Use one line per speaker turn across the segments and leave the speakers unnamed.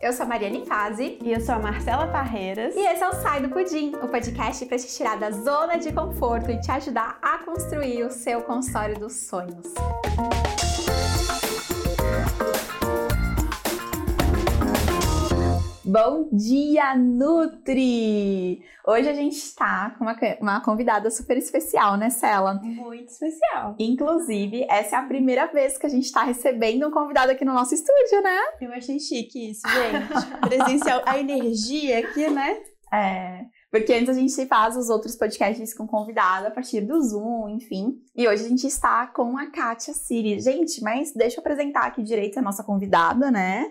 Eu sou a Mariane Fazi.
E eu sou a Marcela Parreiras.
E esse é o Sai do Pudim, o podcast para te tirar da zona de conforto e te ajudar a construir o seu consultório dos sonhos. Bom dia, Nutri! Hoje a gente está com uma, uma convidada super especial, né, Cela?
Muito especial.
Inclusive, essa é a primeira vez que a gente está recebendo um convidado aqui no nosso estúdio, né?
Eu achei chique isso, gente. Presencial, a energia aqui, né?
É. Porque antes a gente faz os outros podcasts com convidado a partir do Zoom, enfim. E hoje a gente está com a Kátia Siri. Gente, mas deixa eu apresentar aqui direito a nossa convidada, né?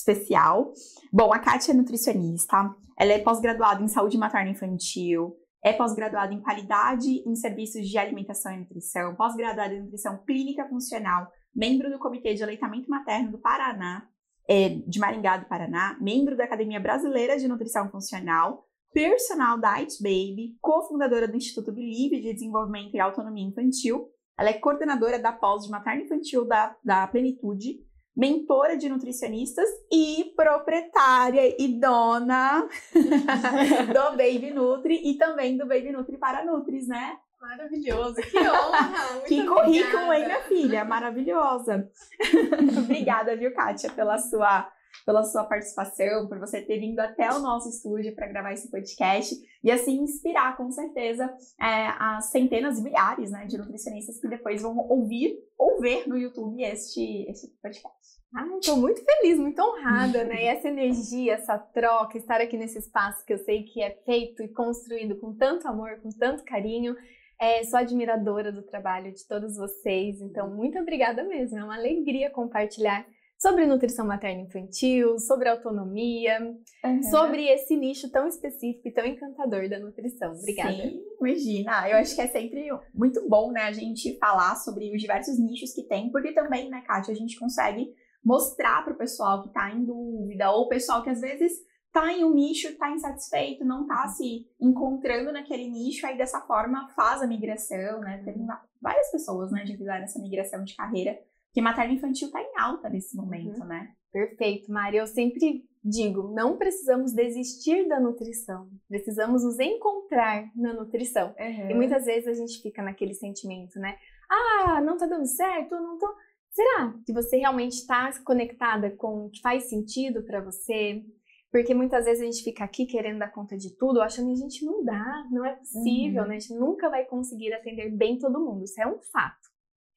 Especial. Bom, a Kátia é nutricionista, ela é pós-graduada em saúde materna infantil, é pós-graduada em qualidade em serviços de alimentação e nutrição, pós-graduada em nutrição clínica funcional, membro do Comitê de Aleitamento Materno do Paraná, é, de Maringá do Paraná, membro da Academia Brasileira de Nutrição Funcional, personal Diet Baby, cofundadora do Instituto Believe de Desenvolvimento e Autonomia Infantil. Ela é coordenadora da pós de materno infantil da, da Plenitude mentora de nutricionistas e proprietária e dona do Baby Nutri e também do Baby Nutri para Nutris, né?
Maravilhoso, que honra!
que currículo, hein, minha filha? Maravilhosa. obrigada, viu, Kátia, pela sua pela sua participação, por você ter vindo até o nosso estúdio para gravar esse podcast e assim inspirar com certeza é, as centenas e milhares né, de nutricionistas que depois vão ouvir ou ver no YouTube este, este podcast.
Ah, estou muito feliz, muito honrada, né? E essa energia, essa troca, estar aqui nesse espaço que eu sei que é feito e construído com tanto amor, com tanto carinho. É, sou admiradora do trabalho de todos vocês, então muito obrigada mesmo. É uma alegria compartilhar sobre nutrição materna infantil, sobre autonomia, uhum. sobre esse nicho tão específico e tão encantador da nutrição. Obrigada.
Sim, imagina. Eu acho que é sempre muito bom, né, a gente falar sobre os diversos nichos que tem, porque também, né, Kátia, a gente consegue mostrar para o pessoal que está em dúvida, ou o pessoal que às vezes está em um nicho, está insatisfeito, não está se encontrando naquele nicho, aí dessa forma faz a migração, né? Tem várias pessoas, né, que fizeram essa migração de carreira que materno infantil está em alta nesse momento, uhum. né?
Perfeito, Mari. Eu sempre digo, não precisamos desistir da nutrição, precisamos nos encontrar na nutrição. Uhum. E muitas vezes a gente fica naquele sentimento, né? Ah, não tá dando certo, não tô. Será que você realmente está conectada com o que faz sentido para você? Porque muitas vezes a gente fica aqui querendo dar conta de tudo, achando que a gente não dá, não é possível, uhum. né? A gente nunca vai conseguir atender bem todo mundo. Isso é um fato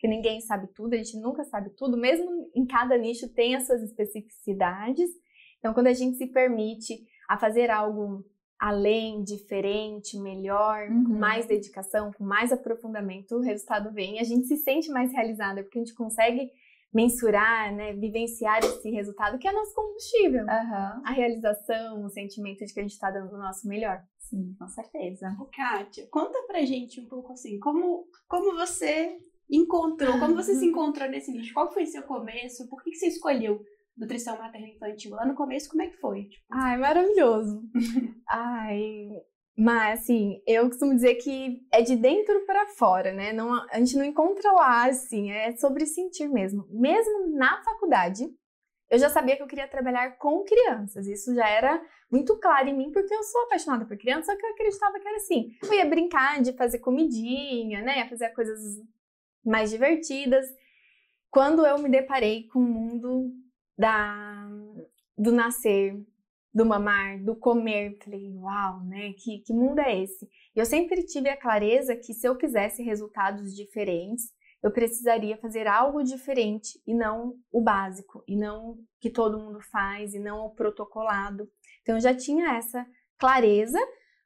que ninguém sabe tudo, a gente nunca sabe tudo, mesmo em cada nicho tem as suas especificidades. Então, quando a gente se permite a fazer algo além, diferente, melhor, uhum. com mais dedicação, com mais aprofundamento, o resultado vem. A gente se sente mais realizada, porque a gente consegue mensurar, né, vivenciar esse resultado, que é nosso combustível.
Uhum.
A realização, o sentimento de que a gente está dando o nosso melhor.
Sim, com certeza.
Kátia, conta pra gente um pouco assim, como, como você encontrou? Como você se encontrou nesse nicho? Qual foi seu começo? Por que, que você escolheu nutrição materna infantil? Lá no começo, como é que foi? Tipo... Ai, maravilhoso. Ai, mas assim, eu costumo dizer que é de dentro para fora, né? Não, a gente não encontra lá, assim, é sobre sentir mesmo. Mesmo na faculdade, eu já sabia que eu queria trabalhar com crianças. Isso já era muito claro em mim, porque eu sou apaixonada por criança, só que eu acreditava que era assim. Eu ia brincar de fazer comidinha, né? Ia fazer coisas mais divertidas. Quando eu me deparei com o mundo da, do nascer, do mamar, do comer, falei, uau, né? Que, que mundo é esse? E eu sempre tive a clareza que se eu quisesse resultados diferentes, eu precisaria fazer algo diferente e não o básico, e não que todo mundo faz, e não o protocolado. Então eu já tinha essa clareza,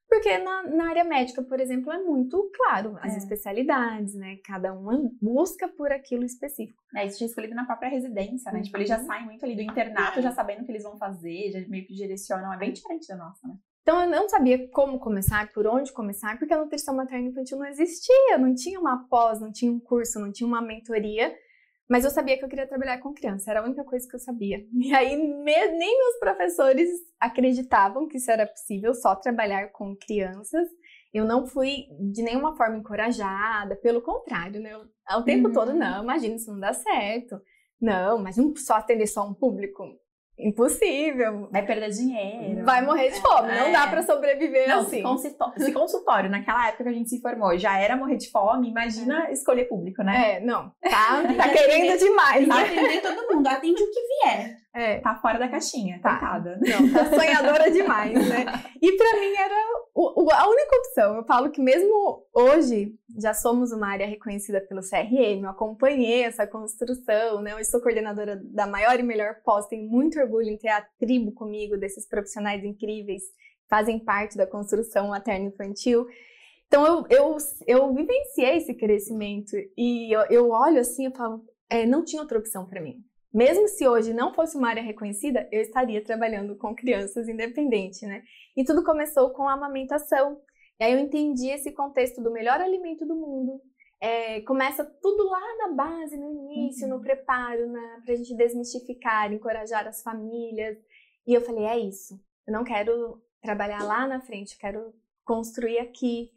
porque na, na, área médica, por exemplo, é muito claro as é. especialidades, né? Cada uma busca por aquilo específico.
É, isso tinha escolhido na própria residência, né? Uhum. Tipo, eles já uhum. saem muito ali do internato, já sabendo o que eles vão fazer, já meio que direcionam. É bem diferente da nossa, né?
Então eu não sabia como começar, por onde começar, porque a nutrição materna infantil não existia, não tinha uma pós, não tinha um curso, não tinha uma mentoria. Mas eu sabia que eu queria trabalhar com criança, era a única coisa que eu sabia. E aí me, nem meus professores acreditavam que isso era possível, só trabalhar com crianças. Eu não fui de nenhuma forma encorajada, pelo contrário, né? ao tempo uhum. todo, não, imagina, isso não dá certo. Não, mas não só atender só um público. Impossível.
Vai perder dinheiro.
Vai morrer de fome. É. Não dá para sobreviver
não,
assim.
Se consultório, naquela época que a gente se formou, já era morrer de fome, imagina é. escolher público, né?
É, não. Tá, tá querendo demais.
Tá atender todo mundo, atende o que vier.
É. Tá fora da caixinha, tá. coitada.
Não, tá sonhadora demais, né? E para mim era o, o, a única opção. Eu falo que mesmo hoje, já somos uma área reconhecida pelo CRM, eu acompanhei essa construção, né? Eu sou coordenadora da maior e melhor pós, tenho muito orgulho em ter a tribo comigo, desses profissionais incríveis que fazem parte da construção materno-infantil. Então, eu, eu, eu vivenciei esse crescimento e eu, eu olho assim e falo, é, não tinha outra opção para mim. Mesmo se hoje não fosse uma área reconhecida, eu estaria trabalhando com crianças independente, né? E tudo começou com a amamentação. E aí eu entendi esse contexto do melhor alimento do mundo. É, começa tudo lá na base, no início, uhum. no preparo, para a gente desmistificar, encorajar as famílias. E eu falei, é isso. Eu não quero trabalhar lá na frente, eu quero construir aqui.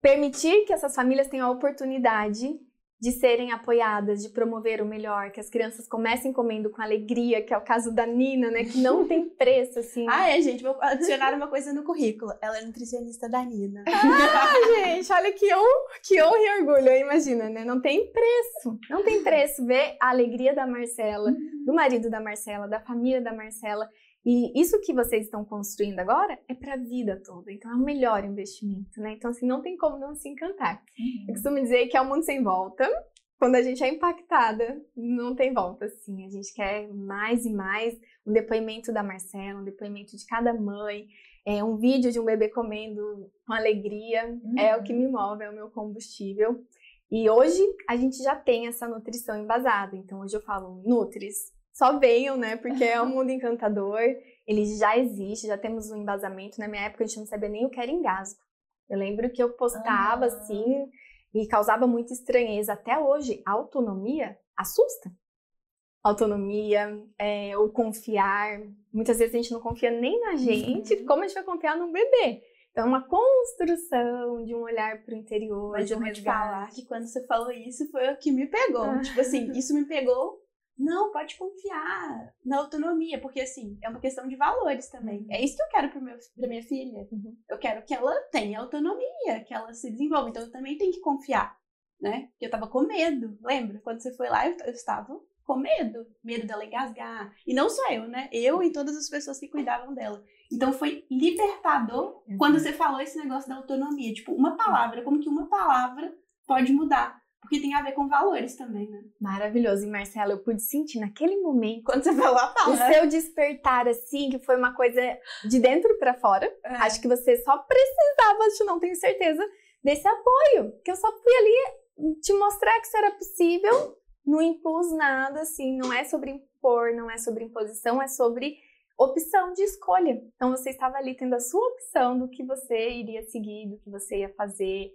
Permitir que essas famílias tenham a oportunidade de serem apoiadas, de promover o melhor, que as crianças comecem comendo com alegria, que é o caso da Nina, né? Que não tem preço, assim.
ah, é, gente, vou adicionar uma coisa no currículo. Ela é nutricionista da Nina.
Ah, gente, olha que honra, que honra e orgulho, imagina, né? Não tem preço, não tem preço ver a alegria da Marcela, do marido da Marcela, da família da Marcela. E isso que vocês estão construindo agora é para a vida toda. Então é o melhor investimento, né? Então, assim, não tem como não se encantar. Uhum. Eu costumo dizer que é um mundo sem volta. Quando a gente é impactada, não tem volta, assim. A gente quer mais e mais. Um depoimento da Marcela, um depoimento de cada mãe, é, um vídeo de um bebê comendo com alegria. Uhum. É o que me move, é o meu combustível. E hoje a gente já tem essa nutrição embasada. Então hoje eu falo Nutris, só venham, né? Porque é um mundo encantador, ele já existe, já temos um embasamento. Na minha época a gente não sabia nem o que era engasgo. Eu lembro que eu postava ah. assim e causava muita estranheza. Até hoje, a autonomia assusta. Autonomia, é, o confiar. Muitas vezes a gente não confia nem na gente, uhum. como a gente vai confiar num bebê? Então, é uma construção de um olhar para o interior.
Mas
de um
eu vou te falar que quando você falou isso foi o que me pegou. Ah. Tipo assim, isso me pegou não, pode confiar na autonomia, porque assim, é uma questão de valores também. É isso que eu quero para minha filha. Uhum. Eu quero que ela tenha autonomia, que ela se desenvolva. Então eu também tenho que confiar, né? Porque eu tava com medo. Lembra? Quando você foi lá, eu, eu estava com medo. Medo dela engasgar. E não só eu, né? Eu e todas as pessoas que cuidavam dela. Então foi libertador uhum. quando você falou esse negócio da autonomia. Tipo, uma palavra, como que uma palavra pode mudar porque tem a ver com valores também, né?
Maravilhoso. E Marcela, eu pude sentir naquele momento.
Quando você falou a palavra.
O seu despertar, assim, que foi uma coisa de dentro para fora. É. Acho que você só precisava, acho, não tenho certeza, desse apoio. Que eu só fui ali te mostrar que isso era possível. Não impus nada, assim. Não é sobre impor, não é sobre imposição, é sobre opção de escolha. Então você estava ali tendo a sua opção do que você iria seguir, do que você ia fazer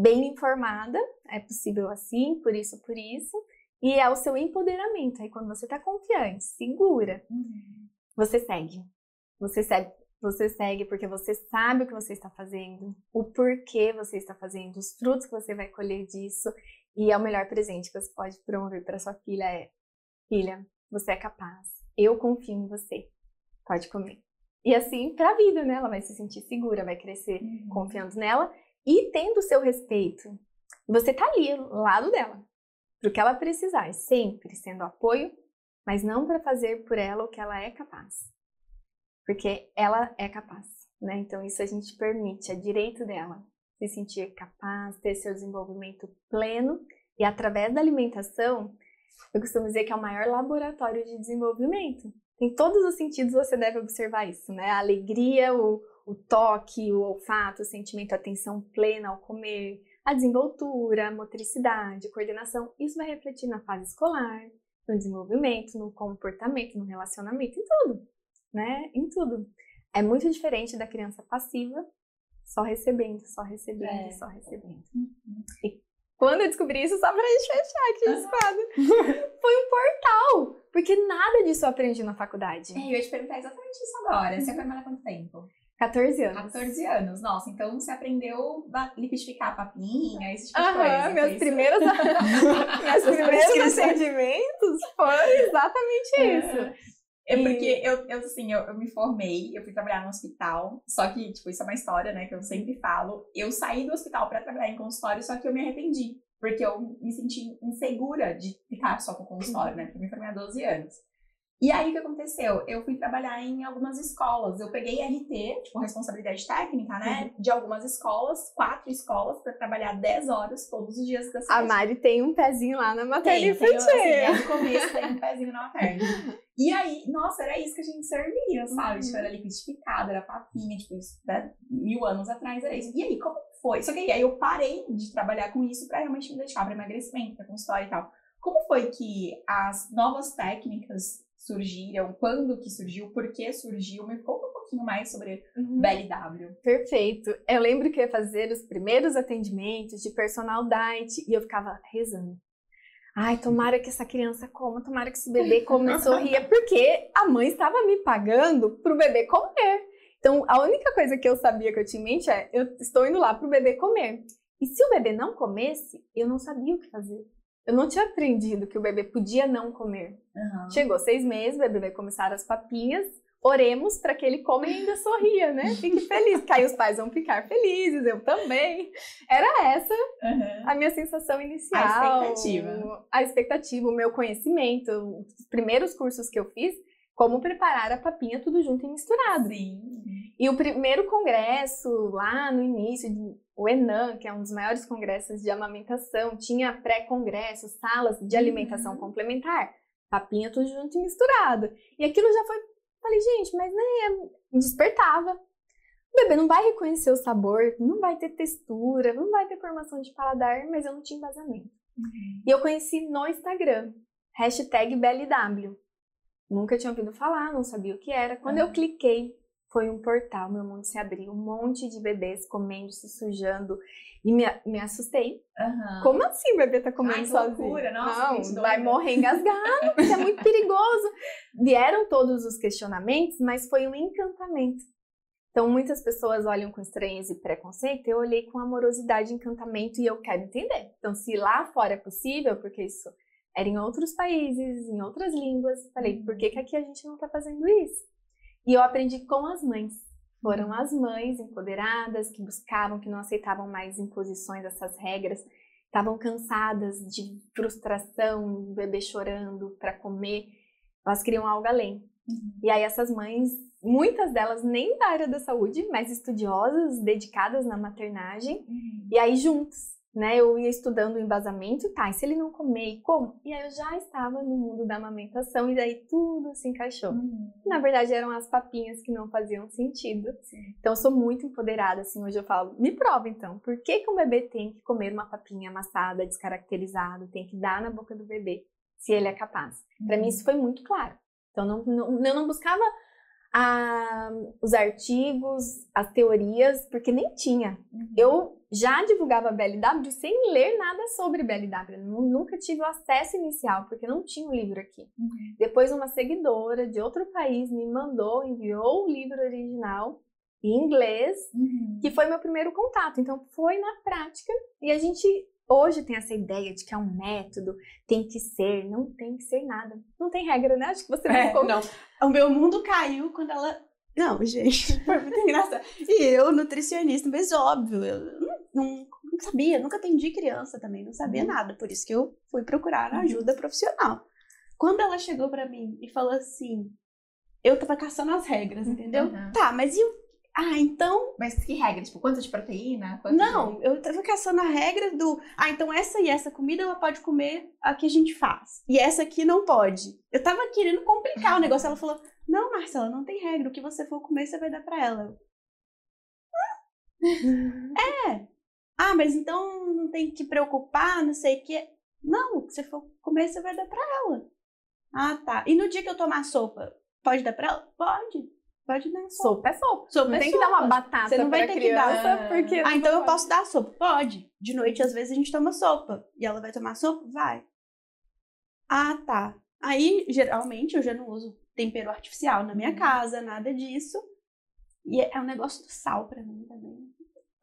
bem informada, é possível assim, por isso, por isso, e é o seu empoderamento. Aí quando você tá confiante, segura, uhum. você segue. Você segue, você segue porque você sabe o que você está fazendo, o porquê você está fazendo, os frutos que você vai colher disso, e é o melhor presente que você pode promover para sua filha é: filha, você é capaz. Eu confio em você. Pode comer. E assim para a vida, né? Ela vai se sentir segura, vai crescer uhum. confiando nela e tendo o seu respeito. Você tá ali, lado dela, pro que ela precisar, sempre sendo apoio, mas não para fazer por ela o que ela é capaz. Porque ela é capaz, né? Então isso a gente permite, é direito dela se sentir capaz, ter seu desenvolvimento pleno e através da alimentação, eu costumo dizer que é o maior laboratório de desenvolvimento. Em todos os sentidos você deve observar isso, né? A alegria, o, o toque, o olfato, o sentimento, a atenção plena ao comer, a desenvoltura, a motricidade, a coordenação, isso vai refletir na fase escolar, no desenvolvimento, no comportamento, no relacionamento, em tudo, né? Em tudo. É muito diferente da criança passiva, só recebendo, só recebendo, é. só recebendo. Uhum. E quando eu descobri isso, só pra gente fechar aqui uhum. espada, foi um portal, porque nada disso eu aprendi na faculdade.
É, eu ia te perguntar exatamente isso agora. Você foi há quanto tempo?
14 anos.
14 anos, nossa, então você aprendeu a liquidificar a papinha, esse tipo
de
Aham, coisa.
Meus primeiros, meus primeiros atendimentos foi exatamente isso.
É porque eu, eu assim, eu, eu me formei, eu fui trabalhar no hospital, só que, tipo, isso é uma história, né, que eu sempre falo. Eu saí do hospital pra trabalhar em consultório, só que eu me arrependi, porque eu me senti insegura de ficar só com consultório, né, porque eu me formei há 12 anos. E aí, o que aconteceu? Eu fui trabalhar em algumas escolas. Eu peguei RT, tipo, responsabilidade técnica, né? De algumas escolas, quatro escolas, pra trabalhar 10 horas todos os dias da
A
semana.
Mari tem um pezinho lá na materna infantil.
assim, desde o começo tem um pezinho na materna. E aí, nossa, era isso que a gente servia, sabe? Tipo, era liquidificado, era papinha, tipo, isso, né? mil anos atrás era isso. E aí, como foi? Só que aí eu parei de trabalhar com isso pra realmente me dedicar pra emagrecimento, pra consultório e tal. Como foi que as novas técnicas surgiram? Quando que surgiu? Por que surgiu? Me conta um pouquinho mais sobre
Uhum.
BLW.
Perfeito. Eu lembro que eu ia fazer os primeiros atendimentos de personal diet e eu ficava rezando. Ai, tomara que essa criança coma, tomara que esse bebê coma e sorria, porque a mãe estava me pagando pro bebê comer. Então, a única coisa que eu sabia que eu tinha em mente é, eu estou indo lá pro bebê comer. E se o bebê não comesse, eu não sabia o que fazer. Eu não tinha aprendido que o bebê podia não comer. Chegou seis meses, o bebê vai começar as papinhas. Oremos para que ele coma e ainda sorria, né? Fique feliz. Que aí os pais vão ficar felizes, eu também. Era essa
Uhum.
a minha sensação inicial.
A expectativa.
A expectativa, o meu conhecimento. Os primeiros cursos que eu fiz, como preparar a papinha tudo junto e misturado.
Sim.
E o primeiro congresso, lá no início, o ENAM, que é um dos maiores congressos de amamentação, tinha pré-congresso, salas de alimentação
Uhum.
complementar, papinha tudo junto e misturado. E aquilo já foi. Falei, gente, mas nem me despertava. O bebê não vai reconhecer o sabor, não vai ter textura, não vai ter formação de paladar, mas eu não tinha embasamento. E eu conheci no Instagram, hashtag BLW. Nunca tinha ouvido falar, não sabia o que era. Quando eu
Uhum.
cliquei, foi um portal, meu mundo se abriu, um monte de bebês comendo, se sujando, e me, me assustei.
Uhum.
Como assim o bebê tá comendo
Ai,
sozinho?
loucura, nossa,
não, vai morrer engasgado, isso é muito perigoso. Vieram todos os questionamentos, mas foi um encantamento. Então, muitas pessoas olham com estranheza e preconceito, eu olhei com amorosidade encantamento e eu quero entender. Então, se lá fora é possível, porque isso era em outros países, em outras línguas, falei, por que, que aqui a gente não tá fazendo isso? E eu aprendi com as mães. Foram as mães empoderadas que buscavam, que não aceitavam mais imposições, essas regras, estavam cansadas de frustração, bebê chorando para comer, elas queriam algo além.
Uhum.
E aí essas mães, muitas delas nem da área da saúde, mas estudiosas, dedicadas na maternagem,
Uhum.
e aí juntos, né? Eu ia estudando o embasamento, tá, e se ele não comer, e como? E aí eu já estava no mundo da amamentação e daí tudo se encaixou.
Uhum.
Na verdade, eram as papinhas que não faziam sentido.
Sim.
Então, eu sou muito empoderada, assim, hoje eu falo, me prova então, por que, que um bebê tem que comer uma papinha amassada, descaracterizado, tem que dar na boca do bebê, se ele é capaz? Para mim, isso foi muito claro. Então, não, não- eu não buscava ah, os artigos, as teorias, porque nem tinha.
Uhum.
Eu já divulgava BLW sem ler nada sobre BLW. Nunca tive o acesso inicial, porque não tinha o livro aqui.
Uhum.
Depois, uma seguidora de outro país me mandou, enviou o livro original em inglês,
Uhum.
que foi meu primeiro contato. Então, foi na prática. E a gente hoje tem essa ideia de que é um método, tem que ser, não tem que ser nada. Não tem regra, né? Acho que você
É,
ficou
não. O meu mundo caiu quando ela. Não, gente, foi muito engraçado. E eu, nutricionista, mas óbvio, eu não, não- não sabia, nunca atendi criança também, não sabia
Uhum.
nada. Por isso que eu fui procurar ajuda profissional. Quando ela chegou pra mim e falou assim, eu tava caçando as regras, entendeu?
Uhum.
Tá, mas e o. Ah, então.
Mas que regra? Tipo, quanto de proteína? Quanto
Não, eu tava caçando a regra do. Ah, então essa e essa comida ela pode comer a que a gente faz. E essa aqui não pode. Eu tava querendo complicar o negócio. Ela falou: Não, Marcela, não tem regra. O que você for comer, você vai dar pra ela. É. Ah, mas então não tem que preocupar, não sei o quê. Não, o que você for comer, você vai dar pra ela. Ah, tá. E no dia que eu tomar sopa, pode dar pra ela? Pode. Pode dar sopa.
sopa é sopa.
Sopa
não
é
tem que dar uma
sopa.
batata
Você não vai ter que dar.
criança, porque...
Ah, então eu posso dar sopa? Pode. De noite, às vezes, a gente toma sopa. E ela vai tomar sopa? Vai. Ah, tá. Aí, geralmente, eu já não uso tempero artificial na minha
Uhum.
casa, nada disso. E é, é um negócio do sal pra mim também.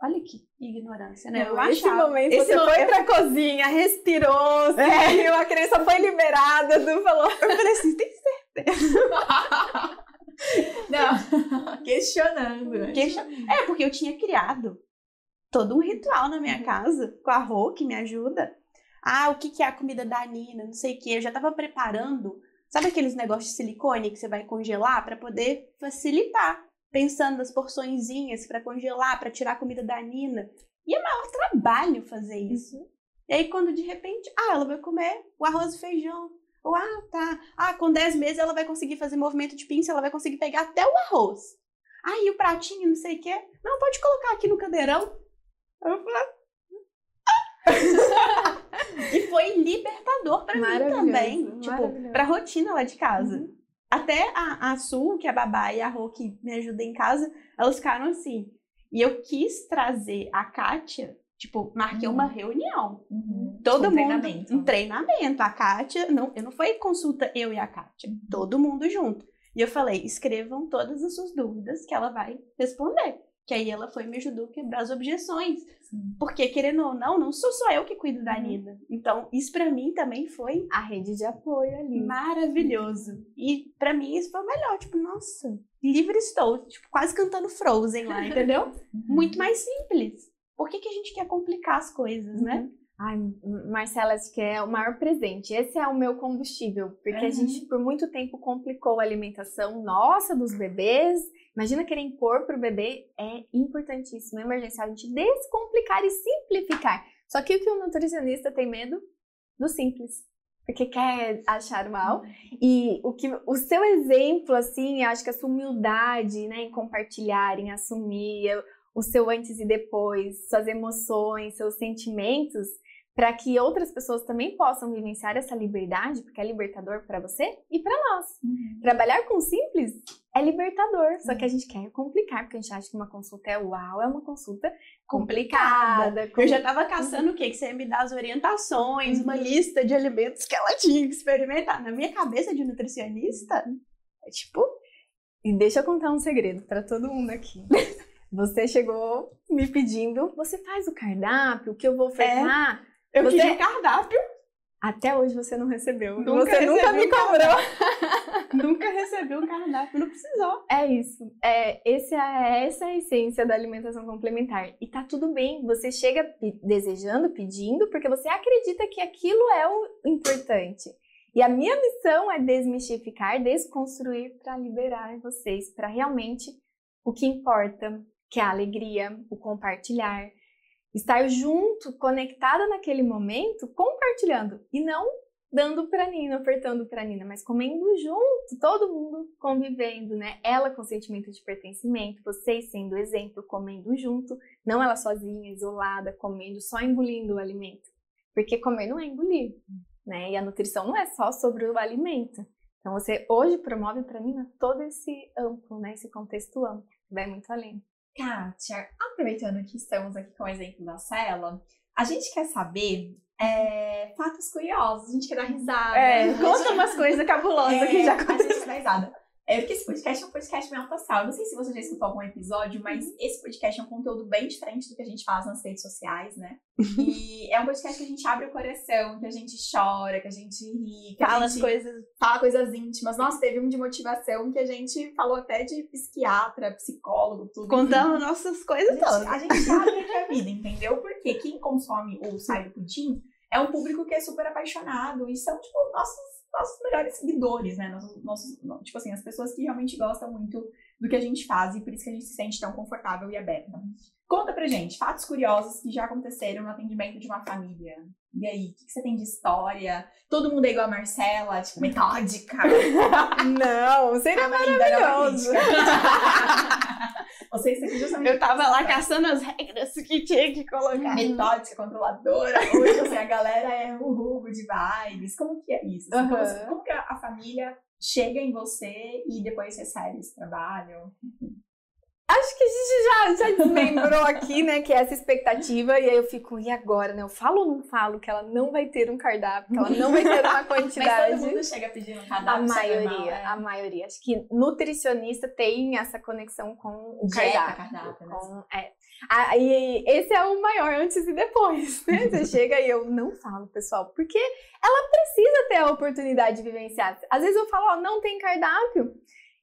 Olha que ignorância, né?
Não, esse
achava-
momento
esse
você foi
eu-
pra cozinha, respirou, saiu, a criança foi liberada, tu falou...
Eu falei assim, tem certeza.
Não, questionando. né?
Question- É, porque eu tinha criado todo um ritual na minha casa, com a Rô, que me ajuda. Ah, o que, que é a comida da Nina, não sei o quê. Eu já tava preparando, sabe aqueles negócios de silicone que você vai congelar para poder facilitar? Pensando nas porçõezinhas para congelar, para tirar a comida da Nina. E é maior trabalho fazer isso. E aí, quando de repente, ah, ela vai comer o arroz e feijão. Ou, ah, tá. Ah, com 10 meses ela vai conseguir fazer movimento de pinça, ela vai conseguir pegar até o arroz. Ah, e o pratinho, não sei o quê. Não, pode colocar aqui no cadeirão. Eu falei, "Ah." e foi libertador pra mim também. Tipo, pra rotina lá de casa. Até a, a Su, que é a babá, e a Rô, que me ajuda em casa, elas ficaram assim. E eu quis trazer a Kátia, tipo, marquei
Uhum.
uma reunião.
Uhum.
Todo
Um
mundo.
treinamento.
Um treinamento. A Kátia, não, eu não foi consulta eu e a Kátia,
Uhum.
todo mundo junto. E eu falei, escrevam todas as suas dúvidas que ela vai responder. Que aí ela foi e me ajudou a quebrar as objeções.
Sim.
Porque, querendo ou não, não sou só eu que cuido da
Uhum.
Nina. Então, isso pra mim também foi
A rede de apoio ali.
maravilhoso. E pra mim isso foi o melhor. Tipo, nossa, livre estou. Tipo, quase cantando Frozen lá, entendeu?
Uhum.
Muito mais simples. Por que, que a gente quer complicar as coisas, né?
Ai, Marcela, acho que é o maior presente. Esse é o meu combustível, porque a
Uhum.
gente por muito tempo complicou a alimentação nossa dos bebês. Imagina querer impor para o bebê é importantíssimo, é emergencial a gente descomplicar e simplificar. Só que o que o nutricionista tem medo do simples, porque quer achar mal. E o que o seu exemplo assim, eu acho que a sua humildade, né, em compartilhar, em assumir o seu antes e depois, suas emoções, seus sentimentos, para que outras pessoas também possam vivenciar essa liberdade, porque é libertador para você e para nós.
Uhum.
Trabalhar com simples é libertador, só que a gente quer complicar, porque a gente acha que uma consulta é uau, é uma consulta complicada.
Eu já tava caçando o quê? Que você ia me dar as orientações, uma lista de alimentos que ela tinha que experimentar. Na minha cabeça de nutricionista, é tipo,
E deixa eu contar um segredo para todo mundo aqui. Você chegou me pedindo, você faz o cardápio, o que eu vou ofertar?
eu
Você-
queria cardápio,
Até hoje você não recebeu.
Nunca
você nunca
recebi
me
um
cobrou.
nunca recebi um cardápio, não precisou.
É isso. É, esse é, essa é a essência da alimentação complementar. E tá tudo bem. Você chega desejando, pedindo, porque você acredita que aquilo é o importante. E a minha missão é desmistificar, desconstruir para liberar vocês para realmente o que importa, que é a alegria, o compartilhar, estar junto, conectada naquele momento, compartilhando e não dando pra Nina, ofertando pra Nina, mas comendo junto, todo mundo convivendo, né? Ela com sentimento de pertencimento, vocês sendo exemplo, comendo junto, não ela sozinha, isolada, comendo, só engolindo o alimento. Porque comer não é engolir, né? E a nutrição não é só sobre o alimento. Então você hoje promove pra Nina todo esse amplo, né? Esse contexto amplo, vai muito além.
Kátia, aproveitando que estamos aqui com o exemplo da Cela, a gente quer saber é, fatos curiosos, a gente quer dar risada.
É,
gente-
conta umas coisas cabulosas
É,
que já
A gente dar risada. É porque esse podcast é um podcast meio. Eu Não sei se você já escutou algum episódio, mas esse podcast é um conteúdo bem diferente do que a gente faz nas redes sociais, né? E é um podcast que a gente abre o coração, que a gente chora, que a gente ri, que a
fala as
gente
coisas.
fala coisas íntimas. Nossa, teve um de motivação que a gente falou até de psiquiatra, psicólogo, tudo.
Contando nossas
A
coisas
gente,
todas.
a gente abre aqui a vida, entendeu? Porque quem consome o Sai do Pudim é um público que é super apaixonado e são, tipo, nossos, nossos melhores seguidores, né? Nossos, nossos, no- tipo assim, as pessoas que realmente gostam muito do que a gente faz e por isso que a gente se sente tão confortável e aberta. Conta pra gente, fatos curiosos que já aconteceram no atendimento de uma família. E aí, o que, que você tem de história? Todo mundo é igual a Marcela, tipo, metódica.
Não, seria
é
maravilhoso.
crítica. Você está aqui justamente
Eu tava lá caçando as regras que tinha que colocar.
metódica, controladora. Hoje, assim, a galera é o rubo de vibes. Como que é isso? Assim, como, como que a, a família chega em você e depois recebe esse trabalho?
acho que a gente já, já desmembrou aqui, né? Que é essa expectativa. E aí eu fico, e agora, né? Eu falo ou não falo que ela não vai ter um cardápio, que ela não vai ter uma quantidade.
Mas todo mundo chega pedindo um
A
cardápio. é
maioria,
normal, é.
a maioria. Acho que nutricionista tem essa conexão com o
Dieta,
cardápio.
cardápio, né?
com- é. E esse é o maior antes e depois, né? Você chega e eu não falo, pessoal, porque ela precisa ter a oportunidade de vivenciar. Às vezes eu falo, ó, não tem cardápio.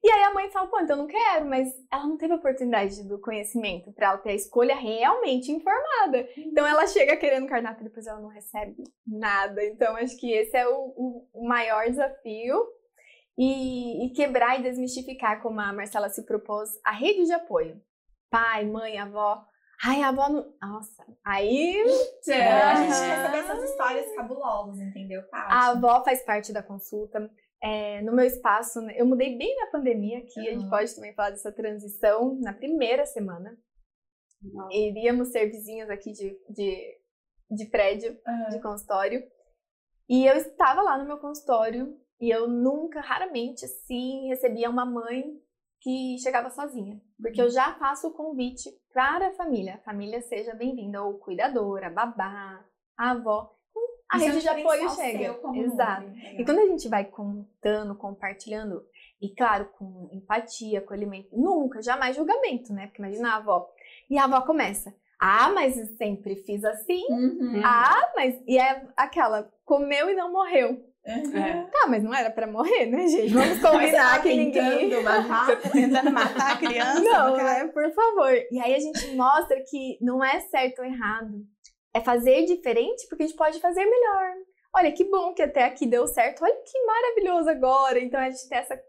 E aí a mãe fala, pô, então eu não quero, mas ela não teve a oportunidade do conhecimento para ela ter a escolha realmente informada. Então ela chega querendo cardápio e depois ela não recebe nada. Então acho que esse é o, o- o maior desafio. E, e quebrar e desmistificar, como a Marcela se propôs, a rede de apoio. Pai, mãe, avó. Ai, a avó não. Nossa, aí
a gente
Aham.
recebe essas histórias cabulosas, entendeu, Paty?
a avó faz parte da consulta. É, no meu espaço, né, eu mudei bem na pandemia aqui, a gente
Uhum.
pode também falar dessa transição na primeira semana.
Nossa.
Iríamos ser vizinhos aqui de, de, de prédio,
Aham.
de consultório. E eu estava lá no meu consultório e eu nunca, raramente, assim, recebia uma mãe que chegava sozinha. Porque eu já faço o convite para a família. A família seja bem-vinda, ou cuidadora, babá, avó. Então, A
Isso é um
rede de apoio chega. Exato. E quando a gente vai contando, compartilhando, e claro, com empatia, acolhimento, nunca, jamais julgamento, né? Porque imagina a avó. E a avó começa. Ah, mas sempre fiz assim.
Uhum.
Ah, mas. E é aquela, comeu e não morreu.
Uhum.
Tá, mas não era pra morrer, né, gente? Vamos combinar
tá
que ninguém.
tentando matar.
Você tá tentando matar a criança?
Não, né? Por favor. E aí a gente mostra que não é certo ou errado. É fazer diferente porque a gente pode fazer melhor. Olha, que bom que até aqui deu certo. Olha que maravilhoso agora. Então a gente tem essa,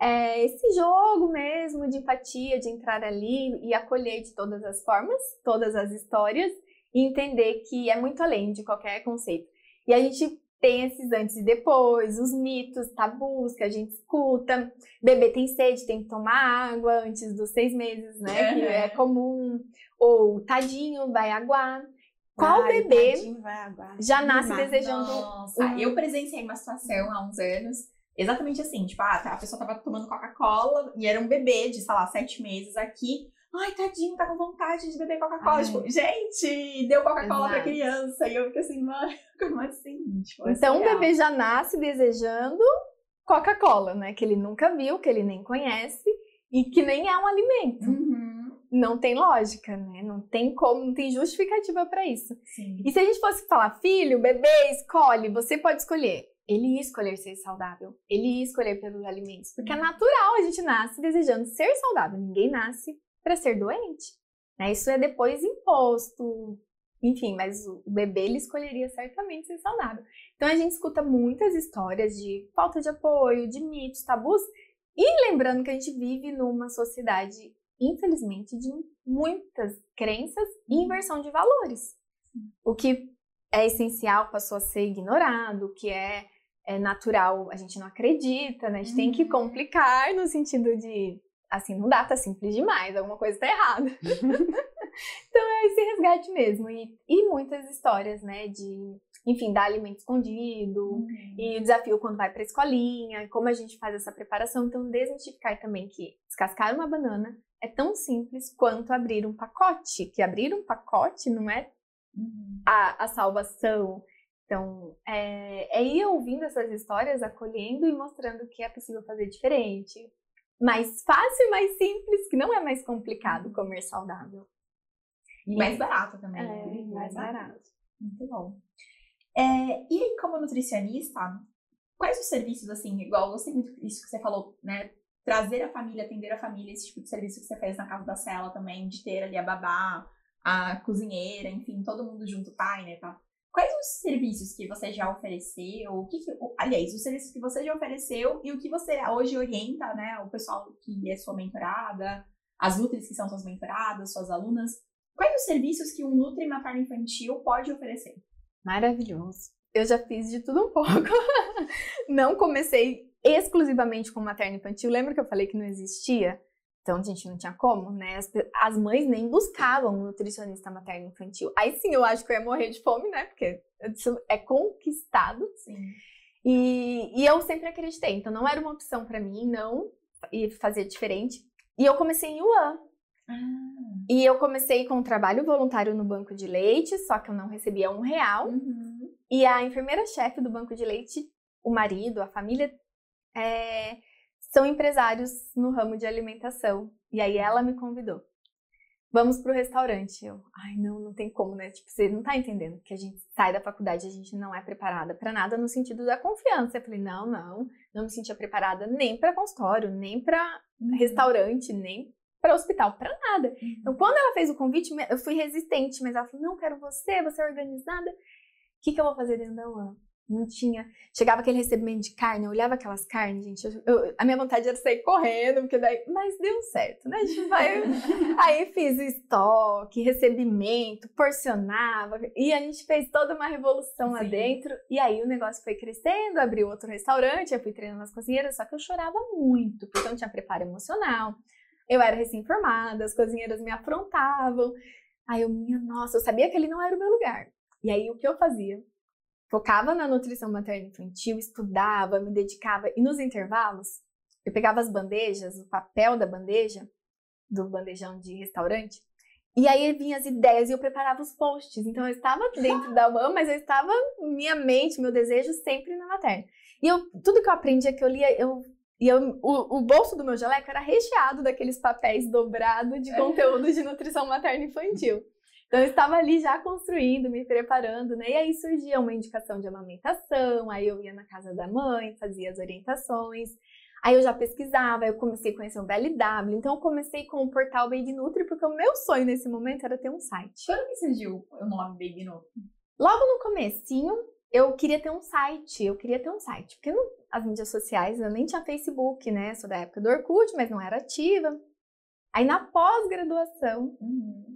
é, esse jogo mesmo de empatia, de entrar ali e acolher de todas as formas, todas as histórias e entender que é muito além de qualquer conceito. E a gente tem esses antes e depois, os mitos, tabus que a gente escuta. Bebê tem sede, tem que tomar água antes dos seis meses, né? Que
Uhum.
é comum. Ou tadinho, vai aguar. Qual
Ai,
bebê
tadinho, vai aguar.
já nasce
Mimado.
desejando
Nossa,
um-
eu presenciei uma situação há uns anos, exatamente assim, tipo, ah, a pessoa tava tomando Coca-Cola e era um bebê de, sei lá, sete meses aqui. Ai, tadinho, tá com vontade de beber Coca-Cola. Tipo, gente, deu Coca-Cola pra criança. E eu fiquei assim, mãe, como assim? Tipo, é
Então o bebê já nasce desejando Coca-Cola, né? Que ele nunca viu, que ele nem conhece e que nem é um alimento.
Uhum.
Não tem lógica, né? Não tem como, não tem justificativa pra isso.
Sim.
E se a gente fosse falar, filho, bebê, escolhe, você pode escolher. Ele ia escolher ser saudável, ele ia escolher pelos alimentos, porque é natural a gente nasce desejando ser saudável, ninguém nasce para ser doente. Né? Isso é depois imposto, enfim, mas o bebê ele escolheria certamente ser saudável. Então a gente escuta muitas histórias de falta de apoio, de mitos, tabus, e lembrando que a gente vive numa sociedade, infelizmente, de muitas crenças e inversão de valores. O que é essencial passou a ser ignorado, o que é, é natural a gente não acredita, né? A gente tem que
Uhum.
complicar no sentido de, assim, não dá, tá simples demais, alguma coisa tá errada. então é esse resgate mesmo. E, e muitas histórias, né, de, enfim, dar alimento escondido,
Uhum.
e o desafio quando vai pra escolinha, como a gente faz essa preparação. Então, desmistificar também que descascar uma banana é tão simples quanto abrir um pacote. Que abrir um pacote não é
Uhum.
a, a salvação. Então, é, é ir ouvindo essas histórias, acolhendo e mostrando que é possível fazer diferente. Mais fácil e mais simples, que não é mais complicado comer saudável.
E mais barato também.
É,
né?
mais barato.
Muito bom. É, e aí, como nutricionista, quais os serviços, assim, igual eu gostei muito disso que você falou, né? Trazer a família, atender a família, esse tipo de serviço que você fez na casa da Cela também, de ter ali a babá, a cozinheira, enfim, todo mundo junto, pai, né, tá? Quais os serviços que você já ofereceu? O que que- aliás, os serviços que você já ofereceu e o que você hoje orienta, né? O pessoal que é sua mentorada, as Nutris que são suas mentoradas, suas alunas. Quais os serviços que um Nutri materno infantil pode oferecer?
Maravilhoso. Eu já fiz de tudo um pouco. Não comecei exclusivamente com materno infantil. Lembra que eu falei que não existia? Então, a gente não tinha como, né? As, as mães nem buscavam um nutricionista materno infantil. Aí sim, eu acho que eu ia morrer de fome, né? Porque isso é conquistado.
Sim.
E, e eu sempre acreditei. Então, não era uma opção pra mim, não. E fazer diferente. E eu comecei em Yuan.
Ah.
E eu comecei com um trabalho voluntário no banco de leite, só que eu não recebia um real.
Uhum.
E a enfermeira-chefe do banco de leite, o marido, a família, é, são empresários no ramo de alimentação. E aí ela me convidou. Vamos pro restaurante. Eu, ai, não, não tem como, né? Tipo, você não tá entendendo que a gente sai da faculdade, a gente não é preparada para nada no sentido da confiança. Eu falei, não, não, não me sentia preparada nem para consultório, nem para restaurante, nem para hospital, para nada. Então, quando ela fez o convite, eu fui resistente, mas ela falou: não quero você, você é organizada. O que, que eu vou fazer dentro da UAM? Não tinha. Chegava aquele recebimento de carne, eu olhava aquelas carnes, gente. Eu, eu, a minha vontade era sair correndo, porque daí. Mas deu certo, né? A gente vai. Aí fiz estoque, recebimento, porcionava. E a gente fez toda uma revolução lá
Sim.
dentro. E aí o negócio foi crescendo, abriu outro restaurante, eu fui treinando as cozinheiras, só que eu chorava muito, porque eu não tinha preparo emocional. Eu era recém-formada, as cozinheiras me afrontavam. Aí eu, minha nossa, eu sabia que ele não era o meu lugar. E aí o que eu fazia? Focava na nutrição materna infantil, estudava, me dedicava. E nos intervalos, eu pegava as bandejas, o papel da bandeja, do bandejão de restaurante, e aí vinham as ideias e eu preparava os posts. Então eu estava dentro da UAM, mas eu estava, minha mente, meu desejo sempre na materna. E eu, tudo que eu aprendia, que eu lia, eu e eu, o, o bolso do meu jaleco era recheado daqueles papéis dobrados de conteúdo de nutrição materna infantil. Então eu estava ali já construindo, me preparando, né? E aí surgia uma indicação de amamentação, aí eu ia na casa da mãe, fazia as orientações. Aí eu já pesquisava, eu comecei a conhecer o BLW, então eu comecei com o portal Baby Nutri, porque o meu sonho nesse momento era ter um site.
Quando que surgiu o nome Baby Nutri?
Logo no comecinho, eu queria ter um site, eu queria ter um site, porque no, as mídias sociais, eu nem tinha Facebook, né? Sou da época do Orkut, mas não era ativa. Aí na pós-graduação,
Uhum.